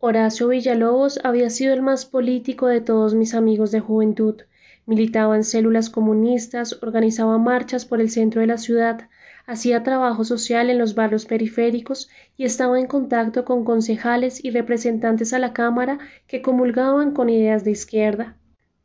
Horacio Villalobos había sido el más político de todos mis amigos de juventud. Militaba en células comunistas, organizaba marchas por el centro de la ciudad, hacía trabajo social en los barrios periféricos y estaba en contacto con concejales y representantes a la Cámara que comulgaban con ideas de izquierda.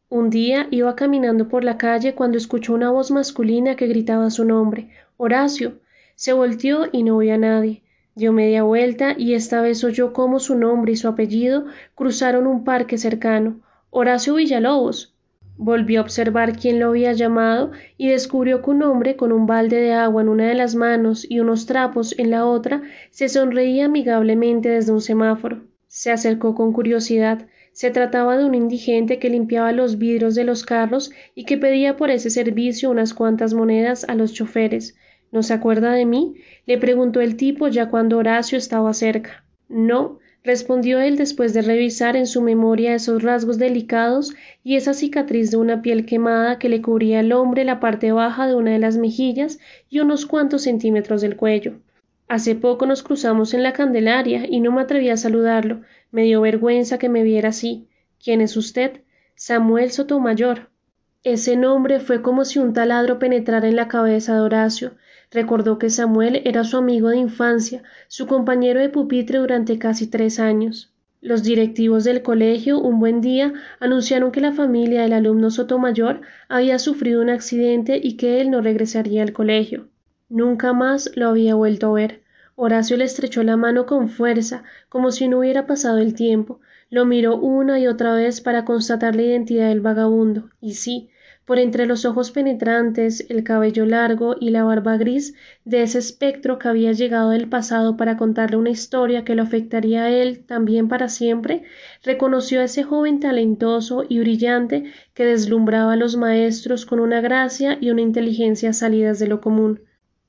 Un día iba caminando por la calle cuando escuchó una voz masculina que gritaba su nombre, Horacio. Se volteó y no vio a nadie. Dio media vuelta y esta vez oyó cómo su nombre y su apellido cruzaron un parque cercano. Horacio Villalobos. Volvió a observar quién lo había llamado y descubrió que un hombre con un balde de agua en una de las manos y unos trapos en la otra se sonreía amigablemente desde un semáforo. Se acercó con curiosidad. Se trataba de un indigente que limpiaba los vidrios de los carros y que pedía por ese servicio unas cuantas monedas a los choferes. ¿No se acuerda de mí? le preguntó el tipo ya cuando Horacio estaba cerca. No, respondió él después de revisar en su memoria esos rasgos delicados y esa cicatriz de una piel quemada que le cubría al hombre la parte baja de una de las mejillas y unos cuantos centímetros del cuello. Hace poco nos cruzamos en la Candelaria y no me atreví a saludarlo. Me dio vergüenza que me viera así. ¿Quién es usted? Samuel Sotomayor. Ese nombre fue como si un taladro penetrara en la cabeza de Horacio. Recordó que Samuel era su amigo de infancia, su compañero de pupitre durante casi tres años. Los directivos del colegio, un buen día, anunciaron que la familia del alumno Sotomayor había sufrido un accidente y que él no regresaría al colegio. Nunca más lo había vuelto a ver. Horacio le estrechó la mano con fuerza, como si no hubiera pasado el tiempo. Lo miró una y otra vez para constatar la identidad del vagabundo, y sí, por entre los ojos penetrantes, el cabello largo y la barba gris de ese espectro que había llegado del pasado para contarle una historia que lo afectaría a él también para siempre, reconoció a ese joven talentoso y brillante que deslumbraba a los maestros con una gracia y una inteligencia salidas de lo común.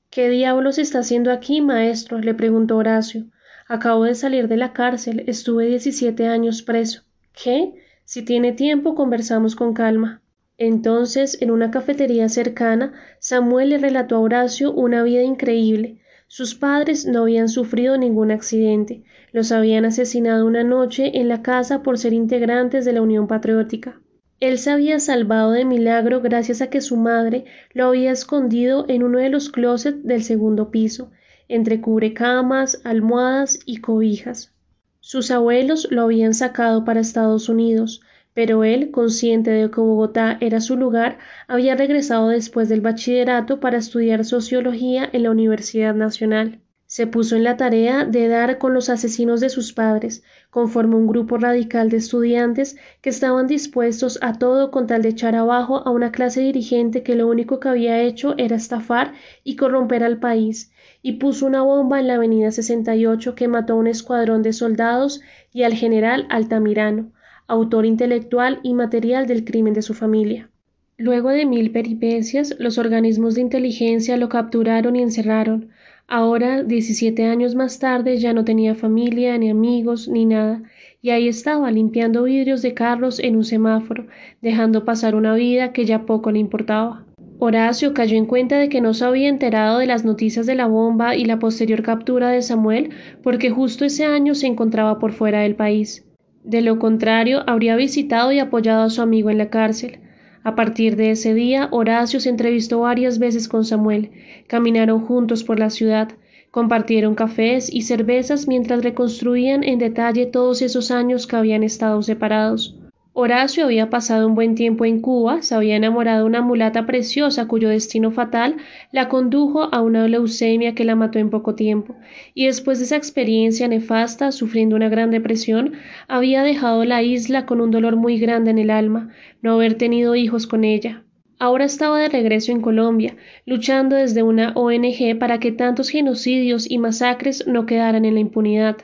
¿Qué diablos está haciendo aquí, maestro? le preguntó Horacio. Acabo de salir de la cárcel, estuve diecisiete años preso. ¿Qué? Si tiene tiempo, conversamos con calma. Entonces, en una cafetería cercana, Samuel le relató a Horacio una vida increíble. Sus padres no habían sufrido ningún accidente, los habían asesinado una noche en la casa por ser integrantes de la Unión Patriótica. Él se había salvado de milagro gracias a que su madre lo había escondido en uno de los closets del segundo piso, entre cubrecamas, almohadas y cobijas. Sus abuelos lo habían sacado para Estados Unidos, pero él, consciente de que Bogotá era su lugar, había regresado después del bachillerato para estudiar sociología en la Universidad Nacional. Se puso en la tarea de dar con los asesinos de sus padres, conforme un grupo radical de estudiantes que estaban dispuestos a todo con tal de echar abajo a una clase dirigente que lo único que había hecho era estafar y corromper al país, y puso una bomba en la avenida 68 que mató a un escuadrón de soldados y al general Altamirano, autor intelectual y material del crimen de su familia. Luego de mil peripecias, los organismos de inteligencia lo capturaron y encerraron. Ahora, diecisiete años más tarde, ya no tenía familia, ni amigos, ni nada, y ahí estaba limpiando vidrios de carros en un semáforo, dejando pasar una vida que ya poco le importaba. Horacio cayó en cuenta de que no se había enterado de las noticias de la bomba y la posterior captura de Samuel porque justo ese año se encontraba por fuera del país. De lo contrario, habría visitado y apoyado a su amigo en la cárcel. A partir de ese día, Horacio se entrevistó varias veces con Samuel, caminaron juntos por la ciudad, compartieron cafés y cervezas mientras reconstruían en detalle todos esos años que habían estado separados. Horacio había pasado un buen tiempo en Cuba, se había enamorado de una mulata preciosa cuyo destino fatal la condujo a una leucemia que la mató en poco tiempo, y después de esa experiencia nefasta, sufriendo una gran depresión, había dejado la isla con un dolor muy grande en el alma, no haber tenido hijos con ella. Ahora estaba de regreso en Colombia, luchando desde una ONG para que tantos genocidios y masacres no quedaran en la impunidad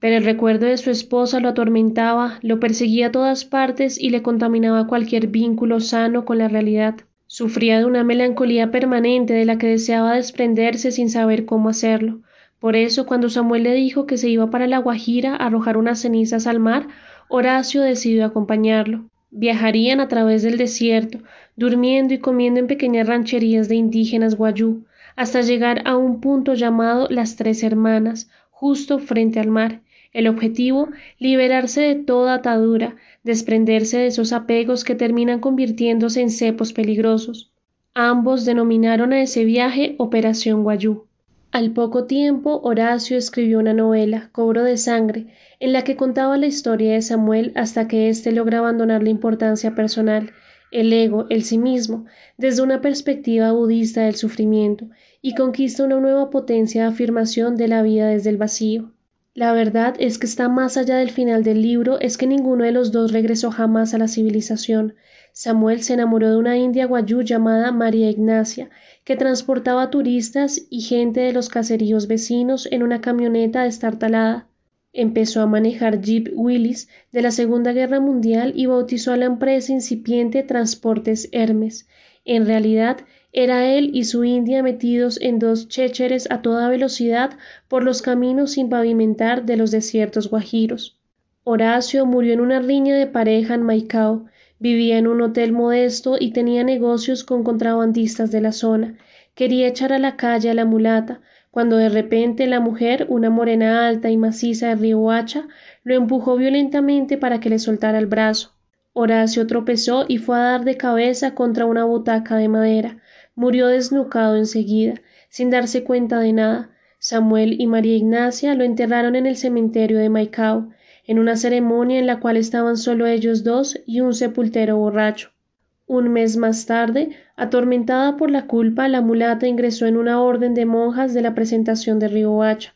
pero el recuerdo de su esposa lo atormentaba, lo perseguía a todas partes y le contaminaba cualquier vínculo sano con la realidad. Sufría de una melancolía permanente de la que deseaba desprenderse sin saber cómo hacerlo. Por eso, cuando Samuel le dijo que se iba para la Guajira a arrojar unas cenizas al mar, Horacio decidió acompañarlo. Viajarían a través del desierto, durmiendo y comiendo en pequeñas rancherías de indígenas guayú, hasta llegar a un punto llamado Las Tres Hermanas, justo frente al mar, El objetivo, liberarse de toda atadura, desprenderse de esos apegos que terminan convirtiéndose en cepos peligrosos. Ambos denominaron a ese viaje Operación Guayú. Al poco tiempo, Horacio escribió una novela, Cobro de Sangre, en la que contaba la historia de Samuel hasta que éste logra abandonar la importancia personal, el ego, el sí mismo, desde una perspectiva budista del sufrimiento, y conquista una nueva potencia de afirmación de la vida desde el vacío. La verdad es que está más allá del final del libro, es que ninguno de los dos regresó jamás a la civilización. Samuel se enamoró de una india guayú llamada María Ignacia, que transportaba turistas y gente de los caseríos vecinos en una camioneta destartalada. Empezó a manejar Jeep Willis de la Segunda Guerra Mundial y bautizó a la empresa incipiente Transportes Hermes. En realidad, era él y su india metidos en dos chécheres a toda velocidad por los caminos sin pavimentar de los desiertos guajiros. Horacio murió en una riña de pareja en Maicao, Vivía en un hotel modesto y tenía negocios con contrabandistas de la zona. Quería echar a la calle a la mulata, cuando de repente la mujer, una morena alta y maciza de Riohacha, lo empujó violentamente para que le soltara el brazo. Horacio tropezó y fue a dar de cabeza contra una butaca de madera. Murió desnucado enseguida, sin darse cuenta de nada. Samuel y María Ignacia lo enterraron en el cementerio de Maicao en una ceremonia en la cual estaban solo ellos dos y un sepultero borracho. Un mes más tarde, atormentada por la culpa, la mulata ingresó en una orden de monjas de la presentación de Riohacha.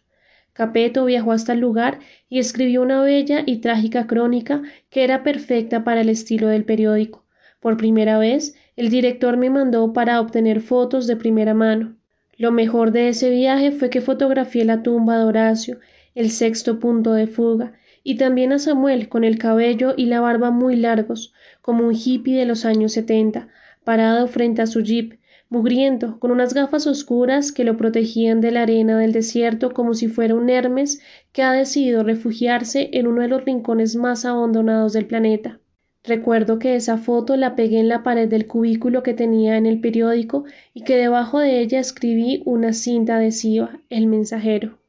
Capeto viajó hasta el lugar y escribió una bella y trágica crónica que era perfecta para el estilo del periódico. Por primera vez, el director me mandó para obtener fotos de primera mano. Lo mejor de ese viaje fue que fotografié la tumba de Horacio, el sexto punto de fuga, y también a Samuel con el cabello y la barba muy largos, como un hippie de los años setenta, parado frente a su jeep, mugriento, con unas gafas oscuras que lo protegían de la arena del desierto como si fuera un Hermes que ha decidido refugiarse en uno de los rincones más abandonados del planeta. Recuerdo que esa foto la pegué en la pared del cubículo que tenía en el periódico y que debajo de ella escribí una cinta adhesiva, el mensajero.